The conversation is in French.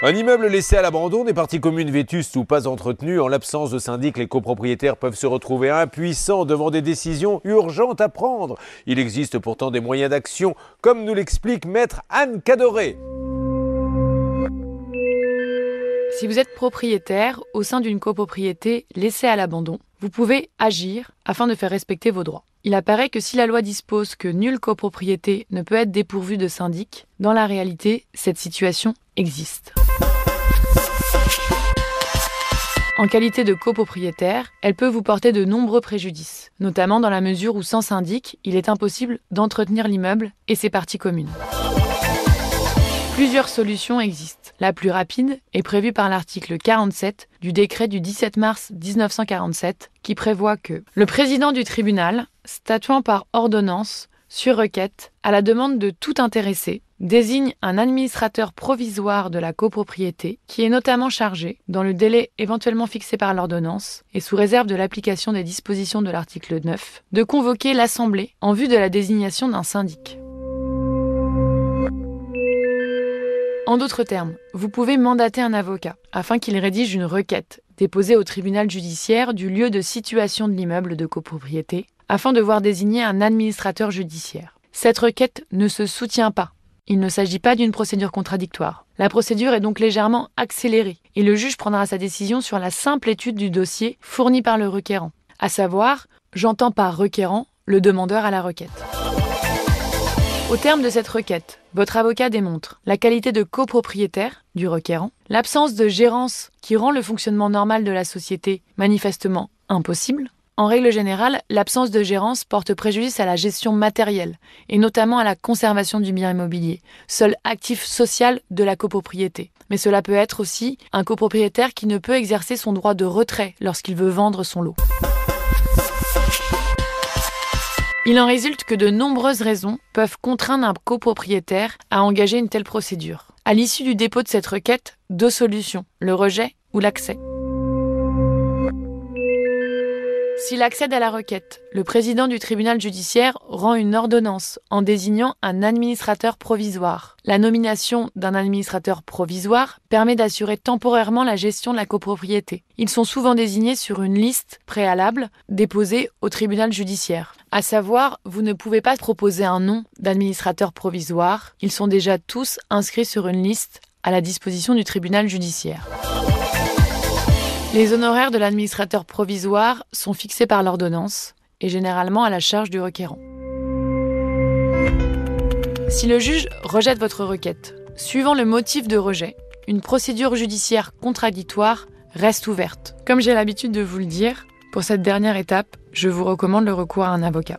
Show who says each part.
Speaker 1: Un immeuble laissé à l'abandon, des parties communes vétustes ou pas entretenues, en l'absence de syndic, les copropriétaires peuvent se retrouver impuissants devant des décisions urgentes à prendre. Il existe pourtant des moyens d'action, comme nous l'explique maître Anne Cadoré.
Speaker 2: Si vous êtes propriétaire au sein d'une copropriété laissée à l'abandon, vous pouvez agir afin de faire respecter vos droits. Il apparaît que si la loi dispose que nulle copropriété ne peut être dépourvue de syndic, dans la réalité, cette situation existe. En qualité de copropriétaire, elle peut vous porter de nombreux préjudices, notamment dans la mesure où sans syndic, il est impossible d'entretenir l'immeuble et ses parties communes. Plusieurs solutions existent. La plus rapide est prévue par l'article 47 du décret du 17 mars 1947 qui prévoit que le président du tribunal, statuant par ordonnance sur requête, à la demande de tout intéressé, désigne un administrateur provisoire de la copropriété qui est notamment chargé, dans le délai éventuellement fixé par l'ordonnance et sous réserve de l'application des dispositions de l'article 9, de convoquer l'Assemblée en vue de la désignation d'un syndic. En d'autres termes, vous pouvez mandater un avocat afin qu'il rédige une requête déposée au tribunal judiciaire du lieu de situation de l'immeuble de copropriété afin de voir désigner un administrateur judiciaire. Cette requête ne se soutient pas il ne s'agit pas d'une procédure contradictoire. La procédure est donc légèrement accélérée et le juge prendra sa décision sur la simple étude du dossier fourni par le requérant. À savoir, j'entends par requérant le demandeur à la requête. Au terme de cette requête, votre avocat démontre la qualité de copropriétaire du requérant, l'absence de gérance qui rend le fonctionnement normal de la société manifestement impossible, en règle générale, l'absence de gérance porte préjudice à la gestion matérielle, et notamment à la conservation du bien immobilier, seul actif social de la copropriété. Mais cela peut être aussi un copropriétaire qui ne peut exercer son droit de retrait lorsqu'il veut vendre son lot. Il en résulte que de nombreuses raisons peuvent contraindre un copropriétaire à engager une telle procédure. À l'issue du dépôt de cette requête, deux solutions, le rejet ou l'accès. S'il accède à la requête, le président du tribunal judiciaire rend une ordonnance en désignant un administrateur provisoire. La nomination d'un administrateur provisoire permet d'assurer temporairement la gestion de la copropriété. Ils sont souvent désignés sur une liste préalable déposée au tribunal judiciaire. À savoir, vous ne pouvez pas proposer un nom d'administrateur provisoire. Ils sont déjà tous inscrits sur une liste à la disposition du tribunal judiciaire. Les honoraires de l'administrateur provisoire sont fixés par l'ordonnance et généralement à la charge du requérant. Si le juge rejette votre requête, suivant le motif de rejet, une procédure judiciaire contradictoire reste ouverte. Comme j'ai l'habitude de vous le dire, pour cette dernière étape, je vous recommande le recours à un avocat.